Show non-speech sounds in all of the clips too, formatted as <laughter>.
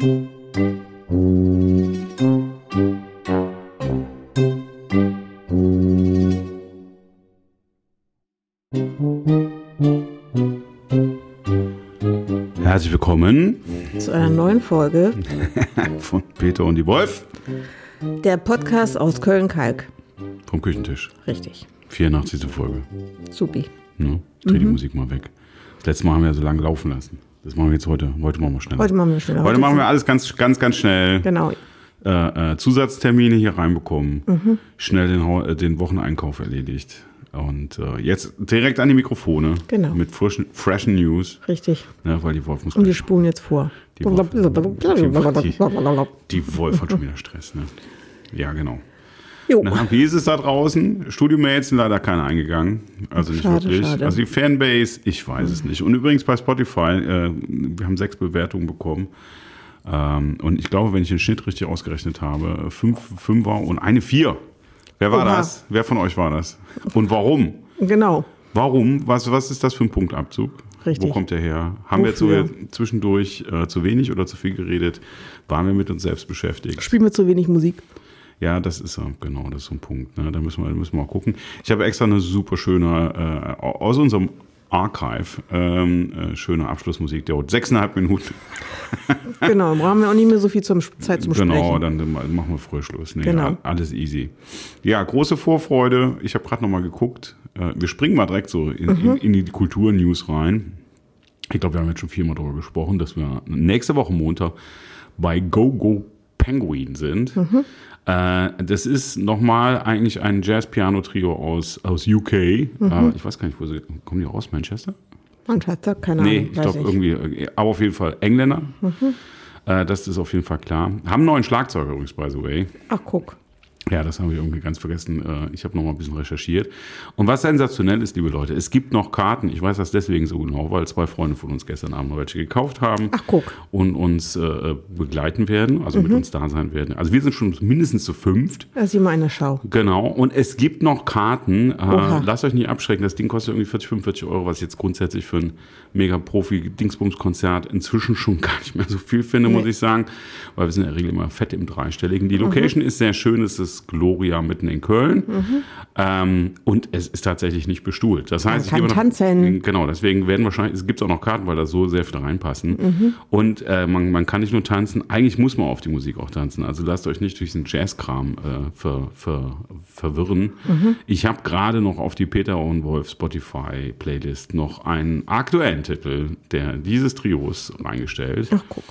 Herzlich willkommen zu einer neuen Folge <laughs> von Peter und die Wolf der Podcast aus Köln-Kalk. vom Küchentisch. Richtig. 84. Folge. Supi. Ne? Ich dreh die Musik mal weg. Das letzte Mal haben wir ja so lange laufen lassen. Das machen wir jetzt heute. Heute machen wir schneller. Heute machen wir schneller. Heute machen wir alles ganz, ganz, ganz schnell. Genau. Äh, äh, Zusatztermine hier reinbekommen. Schnell den, äh, den Wocheneinkauf erledigt. Und äh, jetzt direkt an die Mikrofone. Genau. Mit frischen, freshen News. Richtig. Ne, weil die Wolf muss Und wir spulen jetzt vor. Die Wolf, die, die Wolf hat schon wieder Stress. Ne? Ja, genau. Jo. Na, wie ist es da draußen? Studiomates sind leider keine eingegangen. Also nicht Schade, wirklich. schade. Also die Fanbase, ich weiß es nicht. Und übrigens bei Spotify, äh, wir haben sechs Bewertungen bekommen. Ähm, und ich glaube, wenn ich den Schnitt richtig ausgerechnet habe, fünf Fünfer und eine Vier. Wer war Oha. das? Wer von euch war das? Und warum? Genau. Warum? Was, was ist das für ein Punktabzug? Richtig. Wo kommt der her? Haben wir Wofür? zu, zwischendurch äh, zu wenig oder zu viel geredet? Waren wir mit uns selbst beschäftigt? Spielen wir zu wenig Musik. Ja, das ist äh, genau, das ist so ein Punkt. Ne? Da müssen wir, müssen wir mal gucken. Ich habe extra eine super schöne, äh, aus unserem Archive, ähm, äh, schöne Abschlussmusik, der dauert sechseinhalb Minuten. <laughs> Genau. Brauchen wir auch nicht mehr so viel zum, Zeit zum genau, Sprechen. dann, dann machen wir früher Schluss. Nee, Genau. Alles easy. Ja, große Vorfreude. Ich habe gerade noch mal geguckt. Äh, wir springen mal direkt so in, Mhm. in, in die Kulturnews rein. Ich glaube, wir haben jetzt schon viermal darüber gesprochen, dass wir nächste Woche Montag bei Go Go Penguin sind. Mhm. Äh, das ist nochmal eigentlich ein Jazz-Piano-Trio aus, aus UK. Äh, ich weiß gar nicht, wo sie kommen die aus? Manchester? Manchester, keine Nee, Ahnung. ich weiß glaube irgendwie, äh, aber auf jeden Fall Engländer. Äh, das ist auf jeden Fall klar. Haben einen neuen Schlagzeuger übrigens, by the way. Ach, guck. Ja, das habe ich irgendwie ganz vergessen. Äh, Ich habe noch mal ein bisschen recherchiert. Und was sensationell ist, liebe Leute, es gibt noch Karten. Ich weiß das deswegen so genau, weil zwei Freunde von uns gestern Abend noch welche gekauft haben. Ach, guck. Und uns äh, begleiten werden, also mit uns da sein werden. Also wir sind schon mindestens zu fünft. Ist immer eine Schau. Genau, und es gibt noch Karten. Äh, lasst euch nicht abschrecken. Das Ding kostet irgendwie 40, 45 Euro, was ich jetzt grundsätzlich für ein Mega-Profi-Dingsbums-Konzert inzwischen schon gar nicht mehr so viel finde, muss ich sagen. Weil wir sind in der Regel immer fett im Dreistelligen. Die Location ist sehr schön. Es ist Gloria mitten in Köln. Ähm, und es ist tatsächlich nicht bestuhlt. Das heißt, ich kann tanzen. Genau, deswegen werden wahrscheinlich, es gibt auch noch Karten, weil da so sehr viele reinpassen. Und äh, man, man kann nicht nur tanzen, eigentlich muss man auf die Musik auch tanzen. Also lasst euch nicht durch den Jazzkram äh, ver, ver, verwirren. Ich habe gerade noch auf die Peter und Wolf Spotify Playlist noch einen aktuellen Titel der dieses Trios reingestellt. Ach, guck.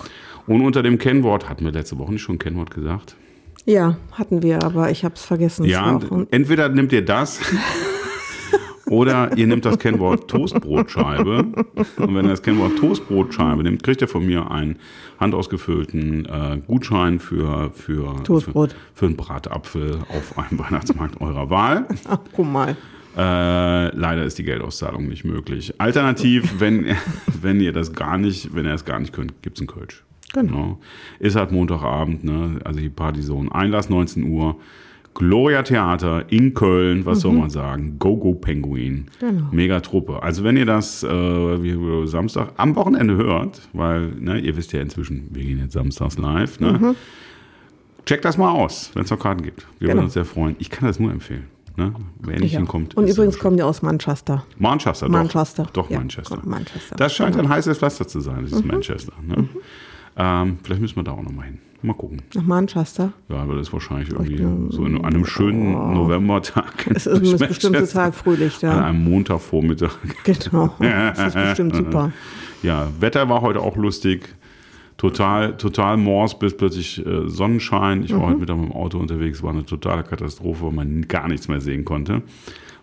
Und unter dem Kennwort, hatten wir letzte Woche nicht schon ein Kennwort gesagt? Ja, hatten wir, aber ich habe es vergessen. Es Ja, entweder nehmt ihr das <laughs> oder ihr nehmt das Kennwort Toastbrotscheibe. Und wenn ihr das Kennwort Toastbrotscheibe nehmt, kriegt ihr von mir einen handausgefüllten äh, Gutschein für, für, Toastbrot. für, für einen Bratapfel auf einem <laughs> Weihnachtsmarkt eurer Wahl. Ach, guck mal. Äh, leider ist die Geldauszahlung nicht möglich. Alternativ, wenn, <laughs> wenn ihr das gar nicht, wenn ihr das gar nicht könnt, gibt's einen Kölsch. Genau. Ist halt Montagabend, ne? Also die ein Einlass 19 Uhr. Gloria Theater in Köln, was soll man sagen? Go Go Penguin. Genau. Mega Truppe. Also wenn ihr das äh, Samstag am Wochenende hört, weil ne, ihr wisst ja inzwischen, wir gehen jetzt samstags live, ne? Checkt das mal aus, wenn es noch Karten gibt. Wir Genau. würden uns sehr freuen. Ich kann das nur empfehlen. Ne? Wer nicht Ja. hinkommt. Und übrigens kommen die aus Manchester. Manchester, doch. Manchester. Doch, Ja, Manchester. Manchester. Das scheint Genau. ein heißes Pflaster zu sein, dieses Manchester. Ne? Ähm, vielleicht müssen wir da auch nochmal hin. Mal gucken. Nach Manchester. Ja, aber das ist wahrscheinlich irgendwie so in einem schönen Novembertag. <laughs> Es ist ein bestimmter Tag fröhlich An da. einem Montagvormittag. <laughs> Genau. Das ist bestimmt super. <laughs> Ja, Wetter war heute auch lustig. Total, total Mors bis plötzlich äh, Sonnenschein. Ich war heute Mittag mit dem Auto unterwegs, war eine totale Katastrophe, weil man gar nichts mehr sehen konnte,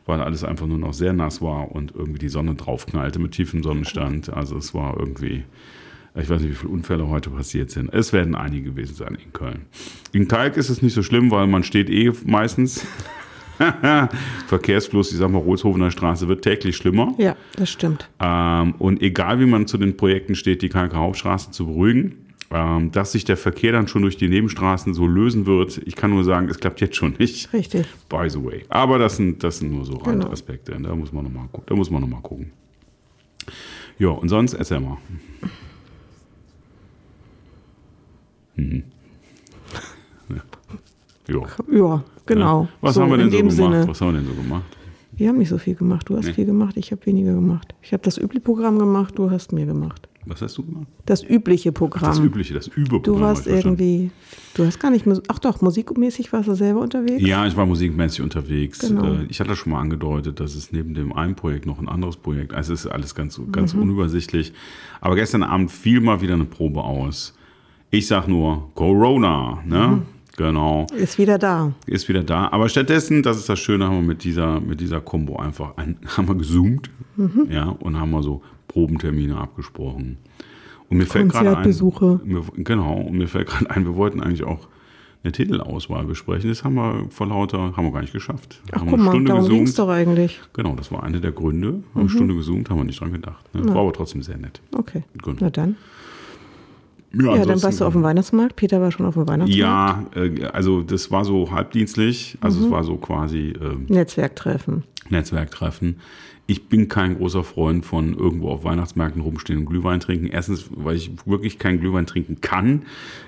weil alles einfach nur noch sehr nass war und irgendwie die Sonne draufknallte mit tiefem Sonnenstand. Also es war irgendwie, ich weiß nicht, wie viele Unfälle heute passiert sind. Es werden einige gewesen sein in Köln. In Kalk ist es nicht so schlimm, weil man steht eh meistens. <laughs> Verkehrsfluss, ich sag mal, Rolshofener Straße wird täglich schlimmer. Ja, das stimmt. Ähm, und egal wie man zu den Projekten steht, die Kalker Hauptstraße zu beruhigen, ähm, dass sich der Verkehr dann schon durch die Nebenstraßen so lösen wird, ich kann nur sagen, es klappt jetzt schon nicht. Richtig. By the way. Aber das sind, das sind nur so Genau. Randaspekte. Da muss man nochmal da muss man noch mal gucken. Ja, und sonst erzähl mal. <laughs> Ja. Ja, genau. Ja. Was So, haben wir denn so gemacht? Sinne. Was haben wir denn so gemacht? Wir haben nicht so viel gemacht. Du hast Nee. viel gemacht, ich habe weniger gemacht. Ich habe das übliche Programm gemacht, du hast mir gemacht. Was hast du gemacht? Das übliche Programm. Das Übliche, das Überprogramm. du warst irgendwie, du hast gar nicht, ach doch, musikmäßig warst du selber unterwegs? Ja, ich war musikmäßig unterwegs. Genau. Äh, Ich hatte schon mal angedeutet, dass es neben dem einen Projekt noch ein anderes Projekt. Also es ist alles ganz, ganz unübersichtlich. Aber gestern Abend fiel mal wieder eine Probe aus. Ich sag nur Corona, ne? Genau. Ist wieder da. Ist wieder da. Aber stattdessen, das ist das Schöne, haben wir mit dieser, mit dieser Combo einfach ein, <laughs> haben wir gezoomt, ja, und haben mal so Probentermine abgesprochen. Und mir fällt gerade ein, mir, genau, und mir fällt gerade ein, wir wollten eigentlich auch eine Titelauswahl besprechen. Das haben wir vor lauter, haben wir gar nicht geschafft. Ach haben guck eine mal, Stunde darum ging doch eigentlich. Genau, das war einer der Gründe. Haben Mhm. eine Stunde gezoomt, haben wir nicht dran gedacht. Ne? War aber trotzdem sehr nett. Okay. Gut. Na dann. Ja, Ja, dann warst du auf dem Weihnachtsmarkt. Peter war schon auf dem Weihnachtsmarkt. Ja, äh, also das war so halbdienstlich. Also Mhm. es war so quasi ähm, Netzwerktreffen. Netzwerktreffen. Ich bin kein großer Freund von irgendwo auf Weihnachtsmärkten rumstehen und Glühwein trinken. Erstens, weil ich wirklich keinen Glühwein trinken kann.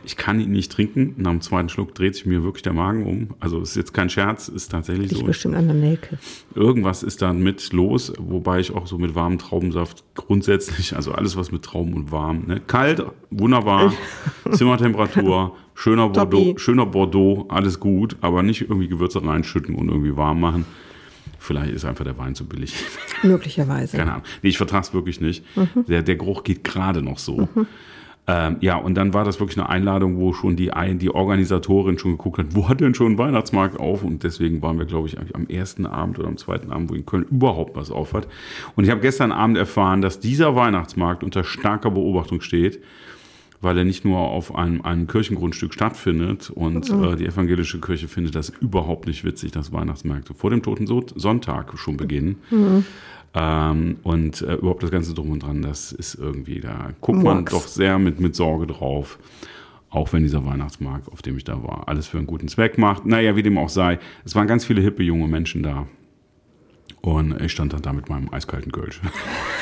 Ich kann ihn nicht trinken. Nach dem zweiten Schluck dreht sich mir wirklich der Magen um. Also ist jetzt kein Scherz, ist tatsächlich Ich so. bestimmt an der Nelke. Irgendwas ist da mit los, wobei ich auch so mit warmem Traubensaft grundsätzlich, also alles was mit Trauben und warm, ne? kalt, wunderbar, <laughs> Zimmertemperatur, schöner Bordeaux, schöner Bordeaux, alles gut, aber nicht irgendwie Gewürze reinschütten und irgendwie warm machen. Vielleicht ist einfach der Wein zu billig. Möglicherweise. Keine Ahnung. Nee, ich vertrage es wirklich nicht. Der, der Geruch geht gerade noch so. Ähm, ja, und dann war das wirklich eine Einladung, wo schon die, Ein- die Organisatorin schon geguckt hat, wo hat denn schon ein Weihnachtsmarkt auf? Und deswegen waren wir, glaube ich, am ersten Abend oder am zweiten Abend, wo in Köln überhaupt was auf hat. Und ich habe gestern Abend erfahren, dass dieser Weihnachtsmarkt unter starker Beobachtung steht, weil er nicht nur auf einem, einem Kirchengrundstück stattfindet und äh, die evangelische Kirche findet das überhaupt nicht witzig, dass Weihnachtsmärkte vor dem Toten So- Sonntag schon beginnen. Ähm, und äh, überhaupt das Ganze drum und dran, das ist irgendwie, da guckt man doch sehr mit, mit Sorge drauf. Auch wenn dieser Weihnachtsmarkt, auf dem ich da war, alles für einen guten Zweck macht. Naja, wie dem auch sei, es waren ganz viele hippe junge Menschen da. Und ich stand dann da mit meinem eiskalten Kölsch. <laughs>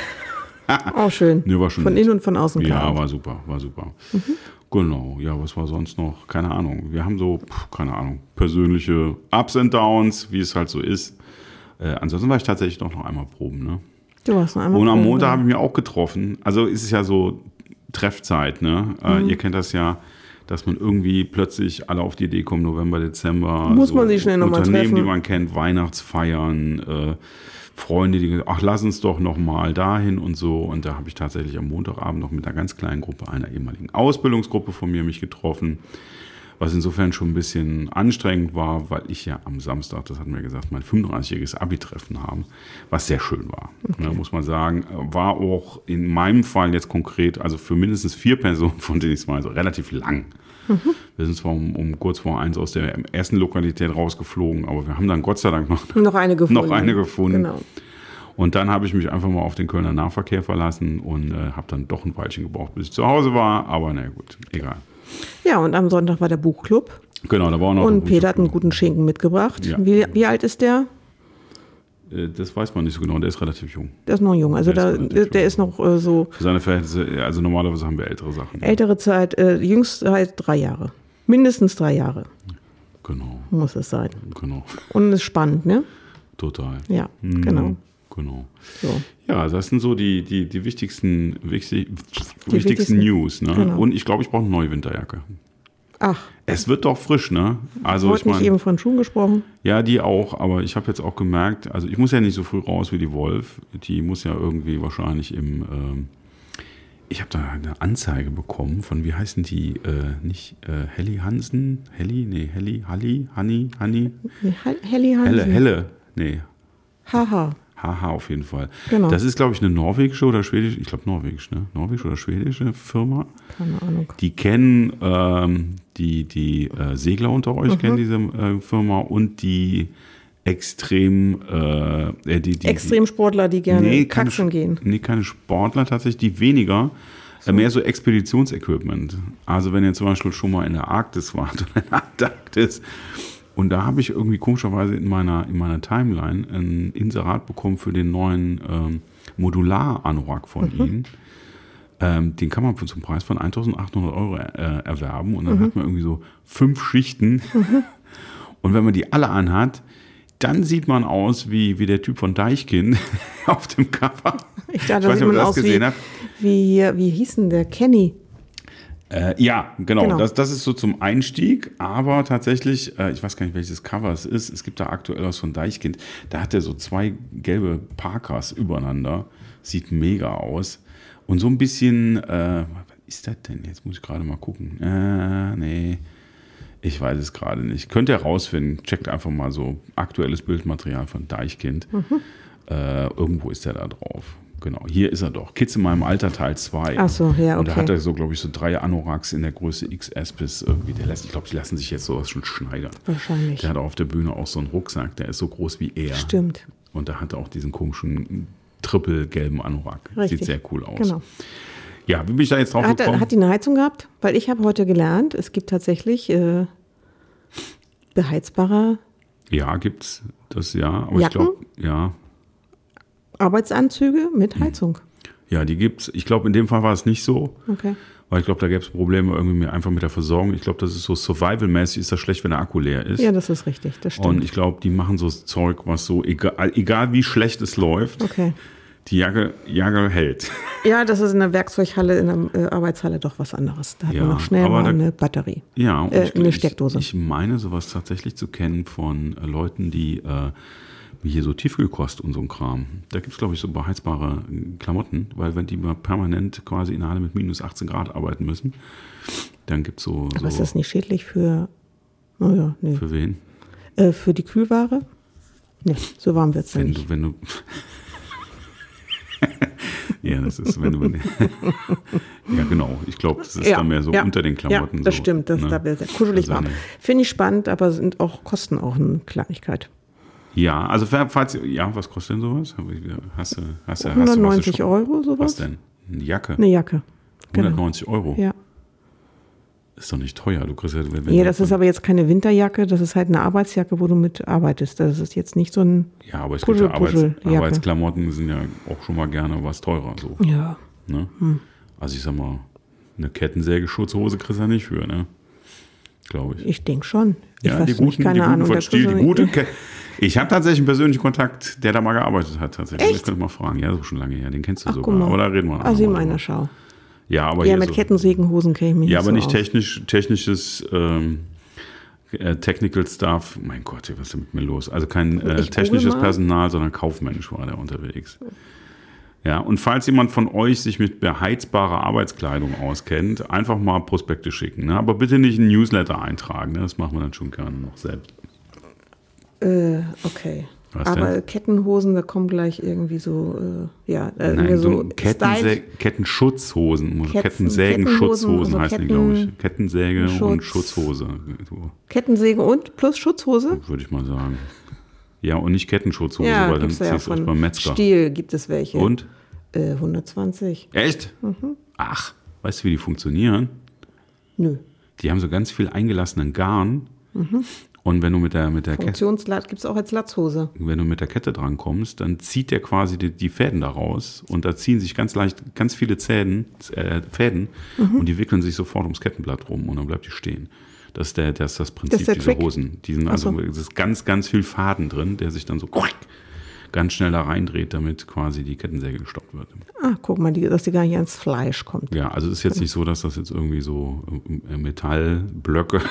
Auch schön. Nee, war schon von nett. innen und von außen Ja, kalt. war super, war super. Genau, ja, was war sonst noch? Keine Ahnung. Wir haben so, pff, keine Ahnung, persönliche Ups and Downs, wie es halt so ist. Äh, ansonsten war ich tatsächlich doch noch einmal proben, ne? Du warst noch einmal Und am Montag ja. habe ich mich auch getroffen. Also ist es ja so Treffzeit, ne? Äh, Mhm. ihr kennt das ja, dass man irgendwie plötzlich alle auf die Idee kommen, November, Dezember. Muss man sich schnell noch mal Unternehmen, die treffen. man kennt, Weihnachtsfeiern, äh, Freunde, die gesagt, ach, lass uns doch noch mal dahin und so. Und da habe ich tatsächlich am Montagabend noch mit einer ganz kleinen Gruppe, einer ehemaligen Ausbildungsgruppe von mir, mich getroffen. Was insofern schon ein bisschen anstrengend war, weil ich ja am Samstag, das hatten wir gesagt, mein 35-jähriges Abi-Treffen haben, was sehr schön war. Ne, muss man sagen. War auch in meinem Fall jetzt konkret, also für mindestens vier Personen, <laughs> von denen ich es weiß, relativ lang. Wir sind zwar um, um kurz vor eins aus der ersten Lokalität rausgeflogen, aber wir haben dann Gott sei Dank noch <laughs> Noch eine gefunden. noch eine gefunden. Genau. Und dann habe ich mich einfach mal auf den Kölner Nahverkehr verlassen und äh, habe dann doch ein Weilchen gebraucht, bis ich zu Hause war. Aber na gut, egal. Ja, und am Sonntag war der Buchclub. Genau, da war auch noch Und Peter hat einen guten Schinken mitgebracht. Ja. Wie, wie alt ist der? Äh, Das weiß man nicht so genau, der ist relativ jung. Der ist noch jung. Also Der ist da, relativ der, jung. ist noch äh, so Für seine Verhältnisse, also normalerweise haben wir ältere Sachen. ältere Zeit, äh, jüngst halt drei Jahre. Mindestens drei Jahre Genau, muss es sein. genau, Und es ist spannend, ne? total. Ja, Mhm, genau. Genau. So. Ja, das sind so die, die, die wichtigsten, wichtig, wichtigsten, wichtigsten- News. Ne? genau. Und ich glaube, ich brauche eine neue Winterjacke. Ach, Es wird doch frisch, ne? Also wurde ich nicht meine, eben von Schuhen gesprochen? ja, die auch, aber ich habe jetzt auch gemerkt, also ich muss ja nicht so früh raus wie die Wolf. Die muss ja irgendwie wahrscheinlich im, ähm, ich habe da eine Anzeige bekommen von, wie heißen die, äh, nicht äh, Helly Hansen? Helly? Nee, Helly, Halli, Hanni, Hanni? Helly Hansen. Helle, Helle, nee, Haha. Haha auf jeden Fall. Genau. Das ist, glaube ich, eine norwegische oder schwedische, ich glaube norwegisch, ne? Norwegische oder schwedische Firma. Keine Ahnung. Die kennen ähm, die, die äh, Segler unter euch, Mhm. kennen diese äh, Firma und die extrem, äh, äh, die, die, Extremsportler, die gerne nee, keine, kaxen gehen. Nee, keine Sportler tatsächlich, die weniger, äh, mehr so Expeditionsequipment. Also wenn ihr zum Beispiel schon mal in der Arktis wart <laughs> oder in der Antarktis und da habe ich irgendwie komischerweise in meiner, in meiner Timeline ein Inserat bekommen für den neuen ähm, Modular-Anorak von Mhm. ihnen. Ähm, den kann man zum Preis von 1800 Euro äh, erwerben und Mhm. dann hat man irgendwie so fünf Schichten. <laughs> Und wenn man die alle anhat, dann sieht man aus wie, wie der Typ von Deichkind <laughs> auf dem Cover. Ich dachte, weiß nicht, ob ihr das gesehen wie, habt. wie wie hieß denn der Kenny? Äh, ja, genau. Genau. Das, das ist so zum Einstieg. Aber tatsächlich, äh, ich weiß gar nicht, welches Cover es ist. Es gibt da aktuell was von Deichkind. Da hat er so zwei gelbe Parkers übereinander. Sieht mega aus. Und so ein bisschen, äh, was ist das denn? Jetzt muss ich gerade mal gucken. Äh, nee. Ich weiß es gerade nicht. Könnt ihr rausfinden. Checkt einfach mal so aktuelles Bildmaterial von Deichkind. Äh, irgendwo ist er da drauf. Genau, hier ist er doch. Kids in meinem Alter Teil 2. Ach so, ja, Und da okay. hat er so, glaube ich, so drei Anoraks in der Größe XS bis irgendwie. Der lässt, ich glaube, die lassen sich jetzt sowas schon schneidern. Wahrscheinlich. Der hat auf der Bühne auch so einen Rucksack, der ist so groß wie er. Stimmt. Und da hat er auch diesen komischen triple-gelben Anorak. Richtig. Sieht sehr cool aus. Genau. Ja, wie bin ich da jetzt drauf Hat, gekommen? hat die eine Heizung gehabt? Weil ich habe heute gelernt, es gibt tatsächlich äh, beheizbare ja, gibt's das ja. Aber ich Jacken? glaube, ja. Arbeitsanzüge Hm. mit Heizung. Ja, die gibt's. Ich glaube, in dem Fall war es nicht so. Okay. Weil ich glaube, da gäbe es Probleme irgendwie einfach mit der Versorgung. Ich glaube, das ist so survival-mäßig, ist das schlecht, wenn der Akku leer ist. Ja, das ist richtig. Das stimmt. Und ich glaube, die machen so Zeug, was so, egal, egal wie schlecht es läuft, okay. die Jacke, Jacke hält. <laughs> Ja, das ist in der Werkzeughalle, in der äh, Arbeitshalle doch was anderes. Da hat Ja, man noch schnell mal da- eine Batterie. Ja, Äh, ich, eine ich- Steckdose. Ich meine sowas tatsächlich zu kennen von äh, Leuten, die äh, hier so Tiefkühlkost und so ein Kram. Da gibt es, glaube ich, so beheizbare Klamotten, weil wenn die mal permanent quasi in einer Halle mit minus 18 Grad arbeiten müssen, dann gibt es so, Aber ist so das nicht schädlich für, oh ja, nee. für wen? Äh, für die Kühlware? Nee, so warm wird es ja Wenn nicht. du, wenn du. <laughs> ja, das ist, wenn du. <laughs> ja, genau. Ich glaube, das ist dann mehr so ja, unter den Klamotten. Ja, das so, stimmt. Das, ne? Da wird kuschelig Also warm. Finde ich spannend, aber sind auch Kosten auch eine Kleinigkeit. Ja, also falls, ja, was kostet denn sowas? Hast du, hast du, hast du was 190 schon- Euro, Was sowas? denn? Eine Jacke? Eine Jacke. Genau. 190 Euro? Ja. Ist doch nicht teuer. Du kriegst ja, wenn, du das ist aber jetzt keine Winterjacke, das ist halt eine Arbeitsjacke, wo du mit arbeitest. Das ist jetzt nicht so ein. ja, aber es gibt ja Arbeits, Puscheljacke. Arbeitsklamotten sind ja auch schon mal gerne was teurer. So, Ja. ne? Hm. Also ich sag mal, eine Kettensäge-Schutzhose kriegst du ja nicht für, ne? Glaube ich. Ich denke schon. Ich Ja, die nicht, guten, keine die guten Ahnung. Stiel, kriegst die gute. Ich habe tatsächlich einen persönlichen Kontakt, der da mal gearbeitet hat. Tatsächlich. Echt? Ich könnte mal fragen. Ja, so schon lange her. Den kennst du Ach, sogar. Aber da reden wir Ah, sieh noch mal mal einer drüber. Schau. Ja, aber Ja, mit so, Kettensägenhosen kenne ich mich Ja, nicht aber so nicht technisch, technisches ähm, äh, Technical Stuff. Mein Gott, was ist denn mit mir los? Also kein äh, technisches. Personal, sondern kaufmännisch war der unterwegs. Ja, und falls jemand von euch sich mit beheizbarer Arbeitskleidung auskennt, einfach mal Prospekte schicken. Ne? Aber bitte nicht ein Newsletter eintragen. Ne? Das machen wir dann schon gerne noch selbst. Äh, okay. Was aber denn? Kettenhosen, da kommen gleich irgendwie so, äh, ja, äh, Nein, so, so Kettense Kettenschutzhosen. Ketten- Kettensägen-Schutzhosen Kettenhosen, heißen die, also glaube ich. Kettensäge und Schutz. Schutzhose. So. Kettensäge und plus Schutzhose? würde ich mal sagen. Ja, und nicht Kettenschutzhose, Ja, weil dann ja ziehst du es von beim Metzger. Stiel gibt es welche. Und? Äh, 120. Echt? Mhm. Ach, weißt du, wie die funktionieren? Nö. Die haben so ganz viel eingelassenen Garn. Mhm. Und wenn du mit der, mit der Kette, Funktionslat gibt es auch als Latzhose. wenn du mit der Kette dran kommst, dann zieht der quasi die, die Fäden da raus und da ziehen sich ganz leicht ganz viele Zäden, äh, Fäden Mhm. und die wickeln sich sofort ums Kettenblatt rum und dann bleibt die stehen. Das ist, der, das, ist das Prinzip der dieser Trick? Hosen. Die sind so. also, es ist ganz, ganz viel Faden drin, der sich dann so ganz schnell da reindreht, damit quasi die Kettensäge gestoppt wird. Ah, guck mal, die, dass die gar nicht ans Fleisch kommt. Ja, also es ist jetzt nicht so, dass das jetzt irgendwie so äh, Metallblöcke,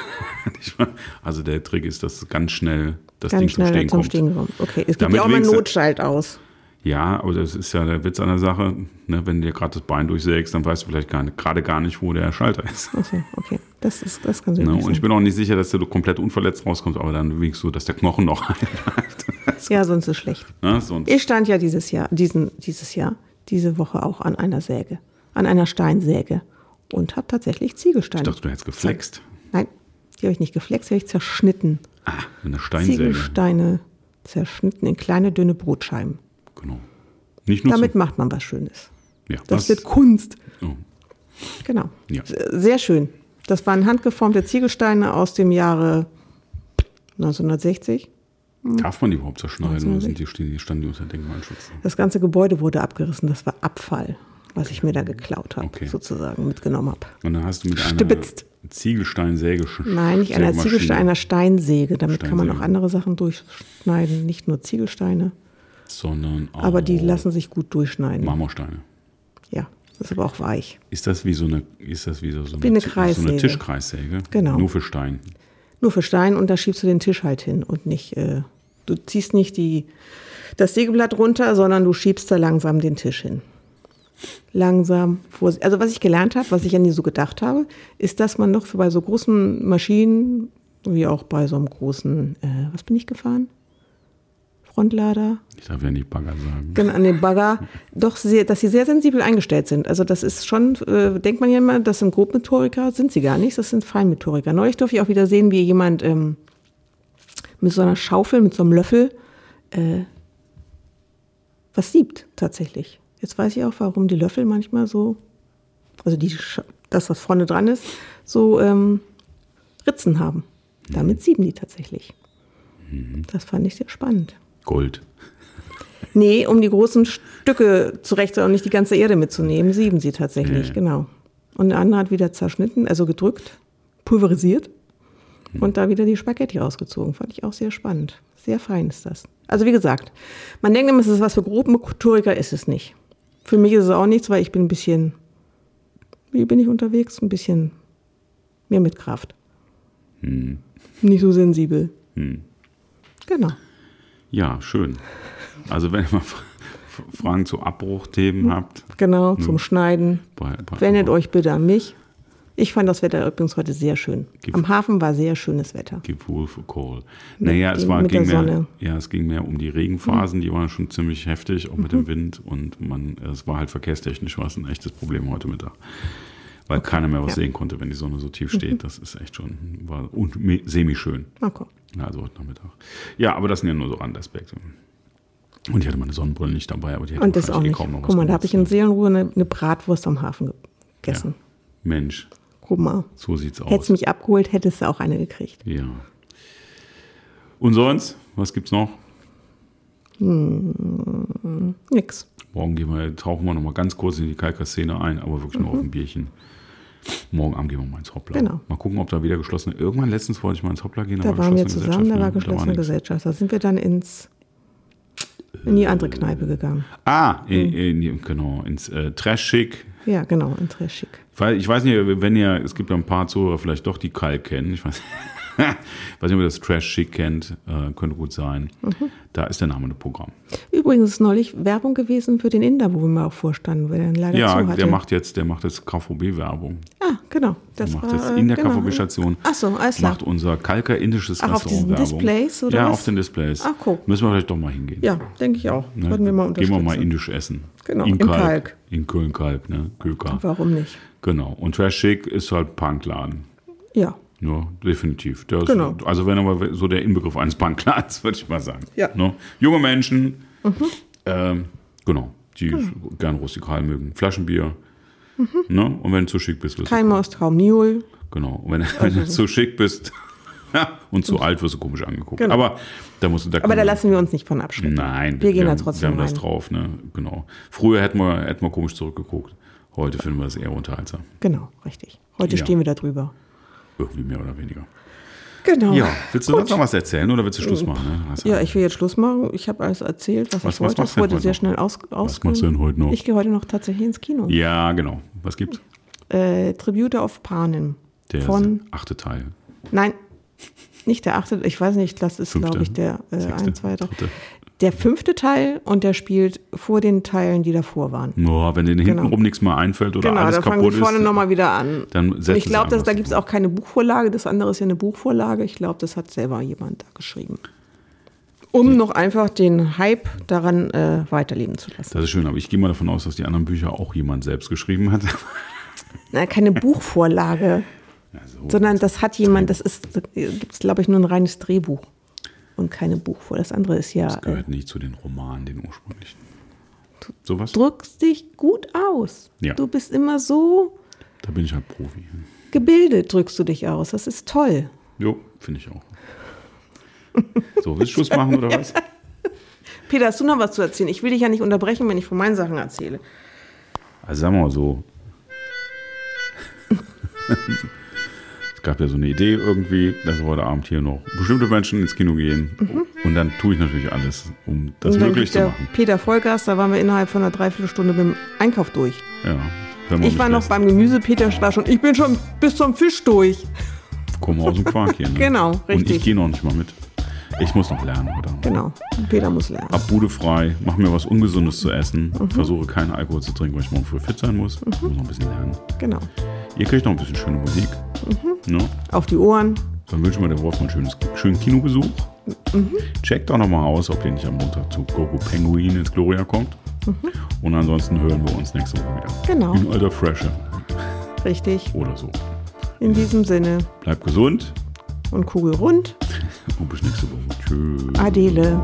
<laughs> also der Trick ist, dass ganz schnell das Ding Ganz zum schnell Stehen zum kommt. Stehen kommt. Okay, es gibt Damit ja auch mal einen Notschalt aus. Ja, aber das ist ja der Witz an der Sache, ne, wenn du dir gerade das Bein durchsägst, dann weißt du vielleicht gerade gar nicht, wo der Schalter ist. Achso, okay. Das, ist, das kann Ne? Und ich bin auch nicht sicher, dass du komplett unverletzt rauskommst, aber dann wenigstens so, dass der Knochen noch <laughs> einbleibt. <laughs> Ja, sonst ist schlecht. ne? Sonst, Ich stand ja dieses Jahr, diesen, dieses Jahr, diese Woche auch an einer Säge, an einer Steinsäge und habe tatsächlich Ziegelsteine. ich dachte, du hättest geflext. Nein, die habe ich nicht geflext, die habe ich zerschnitten. Ah, mit einer Steinsäge. Ziegelsteine zerschnitten in kleine, dünne Brotscheiben. Genau. Nicht nur Damit zum, macht man was Schönes. ja, Das was- wird Kunst. oh. Genau. Ja. Sehr schön. Das waren handgeformte Ziegelsteine aus dem Jahre 1960. Darf man die überhaupt zerschneiden? Oder 1960? sind die, standen die unter Denkmalschutz? Das ganze Gebäude wurde abgerissen. Das war Abfall. was ich mir da geklaut habe, Okay. sozusagen mitgenommen habe. Und dann hast du mit einer Stibitzt. Ziegelsteinsäge sch- Nein, nicht einer Ziegelstein, einer Steinsäge. Damit kann man auch Steinsäge. andere Sachen durchschneiden, nicht nur Ziegelsteine. sondern auch Aber die lassen sich gut durchschneiden. Marmorsteine. Ja, das ist aber auch weich. Ist das wie so eine, ist das wie so, so Wie eine Ti- so eine Tischkreissäge? Genau. Nur für Stein. Nur für Stein und da schiebst du den Tisch halt hin und nicht, äh, du ziehst nicht die, das Sägeblatt runter, sondern du schiebst da langsam den Tisch hin. Langsam, vorsichtig. Also was ich gelernt habe, was ich ja nie so gedacht habe, ist, dass man noch für bei so großen Maschinen, wie auch bei so einem großen, äh, was bin ich gefahren? Frontlader, Ich darf ja nicht Bagger sagen. Genau, an den Bagger, doch sehr, dass sie sehr sensibel eingestellt sind. Also das ist schon, äh, denkt man ja immer, das sind Grobmotoriker, sind sie gar nicht, das sind Feinmotoriker. Neulich durfte ich auch wieder sehen, wie jemand ähm, mit so einer Schaufel, mit so einem Löffel äh, was siebt tatsächlich. Jetzt weiß ich auch, warum die Löffel manchmal so, also die, das, was vorne dran ist, so ähm, Ritzen haben. Damit sieben die tatsächlich. Das fand ich sehr spannend. Gold. Nee, um die großen Stücke zurecht und nicht die ganze Erde mitzunehmen, sieben sie tatsächlich, Ja. genau. Und der andere hat wieder zerschnitten, also gedrückt, pulverisiert und da wieder die Spaghetti rausgezogen. Fand ich auch sehr spannend. Sehr fein ist das. Also wie gesagt, man denkt immer, es ist was für Grobmotoriker, ist es nicht. Für mich ist es auch nichts, weil ich bin ein bisschen, wie bin ich unterwegs? Ein bisschen mehr mit Kraft. Nicht so sensibel. Genau. Ja, schön. Also wenn ihr mal Fragen zu Abbruchthemen habt, Genau, zum Schneiden. bei, bei, Wendet euch bitte an mich. Ich fand das Wetter übrigens heute sehr schön. Gib- Am Hafen war sehr schönes Wetter. Give Wolf a call. Naja, es war, mit ging mehr, ja, es ging mehr um die Regenphasen, die waren schon ziemlich heftig, auch mit Mhm. dem Wind und man, es war halt verkehrstechnisch war es ein echtes Problem heute Mittag. Weil keiner mehr was ja. Mhm. sehen konnte, wenn die Sonne so tief steht. Das ist echt schon, war und semi-schön. Okay. Ja, also heute Nachmittag. Ja, aber das sind ja nur so Randaspekte. Und ich hatte meine Sonnenbrille nicht dabei, aber die hätte Und das auch nicht. kaum noch Guck mal, da habe ich in. Seelenruhe eine, eine Bratwurst am Hafen gegessen. Mensch, Guck mal. so sieht's Hättest aus. du mich abgeholt, hättest du auch eine gekriegt. Ja. Und sonst, was gibt's noch? Nix. Morgen gehen wir, tauchen wir noch mal ganz kurz in die Kalker-Szene ein, aber wirklich nur auf ein Bierchen. Morgen Abend gehen wir mal ins Hoppla. Mhm. Genau. Mal gucken, ob da wieder geschlossene. Irgendwann letztens wollte ich mal ins Hoppla gehen. Da waren wir zusammen, da war ne? geschlossene nix. Gesellschaft. Da sind wir dann ins in die andere Kneipe gegangen. Ah, Mhm. in, in, genau, ins äh, Trash-Schick. Ja, genau, in Trashik. Weil ich weiß nicht, wenn ihr, es gibt ja ein paar Zuhörer vielleicht doch, die Kalk kennen. Ich weiß, <laughs> weiß nicht, ob ihr das Trash Chic kennt, äh, könnte gut sein. Mhm. Da ist der Name des Programm. Übrigens ist neulich Werbung gewesen für den Inder, wo wir mal auch vorstanden, weil er leider Ja, der macht jetzt, der macht jetzt KVB-Werbung. Ah, genau. Der Das macht war, jetzt äh, in der genau. KVB-Station. Ach so, alles klar. Macht unser Kalker indisches Ach, auf Restaurant diesen Werbung. Displays oder Ja, was? auf den Displays. Ach, guck. Müssen wir vielleicht doch mal hingehen. Ja, denke ich auch. Ne? Wir mal Gehen wir mal indisch essen. Genau, in Kalk. Kalk. In Köln-Kalk, ne? Köka. Warum nicht? Genau. Und Trash Chic ist halt Punkladen. Ja. Ja, definitiv. Ist, Genau. Also wenn aber so der Inbegriff eines Punkladens, <laughs> würde ich mal sagen. Ja. Mhm. Ne? Junge Menschen, ähm, genau, die gern rustikal mögen. Flaschenbier. Ne? Und wenn du zu schick bist, wirst du Kein Maustraum Mule. Genau. Und wenn, <laughs> wenn du zu schick bist <laughs> und zu alt, wirst du komisch angeguckt. Genau. Aber da musst du da Aber da lassen wir uns nicht von abschrecken. Nein, Wir gehen da trotzdem wir haben das rein. drauf, ne? Genau. Früher hätten wir, hätten wir komisch zurückgeguckt. Heute finden wir das eher unterhaltsam. Genau, richtig. Heute Ja. stehen wir da drüber. Irgendwie mehr oder weniger. Genau. Ja, willst du sonst noch was erzählen oder willst du Schluss machen? Ne? Du- Ja, ich will jetzt Schluss machen. Ich habe alles erzählt, was, Was- ich was wollte. du denn wurde heute sehr noch? schnell aus, aus machst du denn heute noch? Ich gehe heute noch tatsächlich ins Kino. Ja, genau. Was gibt's? Äh, Tribute of Panem. Der Von, achte Teil. nein, nicht der achte, ich weiß nicht, das ist, glaube ich, der äh, sechste, ein, zwei, drei. dritte. Der fünfte Teil und der spielt vor den Teilen, die davor waren. Boah, wenn dir Genau. hintenrum nichts mehr einfällt oder genau, alles da fangen kaputt die vorne ist, nochmal wieder an. dann ich glaube, da gibt es auch keine Buchvorlage. Das andere ist ja eine Buchvorlage. Ich glaube, das hat selber jemand da geschrieben. Um noch einfach den Hype daran äh, weiterleben zu lassen. Das ist schön, aber ich gehe mal davon aus, dass die anderen Bücher auch jemand selbst geschrieben hat. <laughs> Na, keine Buchvorlage, Ja, so. sondern das hat jemand, das ist, da gibt es, glaube ich, nur ein reines Drehbuch und keine Buchvorlage. Das andere ist ja, Das äh, gehört nicht zu den Romanen, den ursprünglichen. Sowas? drückst dich gut aus. Ja. Du bist immer so Da bin ich halt Profi. gebildet, drückst du dich aus. Das ist toll. Jo, finde ich auch. So, willst du Schluss machen oder was? <laughs> Peter, hast du noch was zu erzählen? Ich will dich ja nicht unterbrechen, wenn ich von meinen Sachen erzähle. Also sagen wir mal so. <laughs> es gab ja so eine Idee irgendwie, dass heute Abend hier noch bestimmte Menschen ins Kino gehen. Und dann tue ich natürlich alles, um das Und möglich zu machen. Peter Vollgas, da waren wir innerhalb von einer Dreiviertelstunde mit dem Einkauf durch. Ja, Ich war noch lässt. beim Gemüse, Peter war schon, ich bin schon bis zum Fisch durch. Komm aus dem Quark hier. <laughs> Ne? Genau, Und richtig. ich gehe noch nicht mal mit. Ich muss noch lernen Abend. Genau, Peter muss lernen. Ab Bude frei, mach mir was Ungesundes zu essen, Mhm. versuche keinen Alkohol zu trinken, weil ich morgen früh fit sein muss. Muss noch ein bisschen lernen. Genau. Ihr kriegt noch ein bisschen schöne Musik. Mhm. Ne? Auf die Ohren. Dann wünschen wir der Wolf einen schönes, schönen Kinobesuch. Mhm. Checkt auch nochmal aus, ob ihr nicht am Montag zu Gogo Penguin ins Gloria kommt. Und ansonsten hören wir uns nächste Woche wieder. Mhm. Genau. In alter Fresche Richtig. oder so. In diesem Sinne. Bleibt gesund Und Kugel rund. und bis nächste Woche. Tschüss. Adele.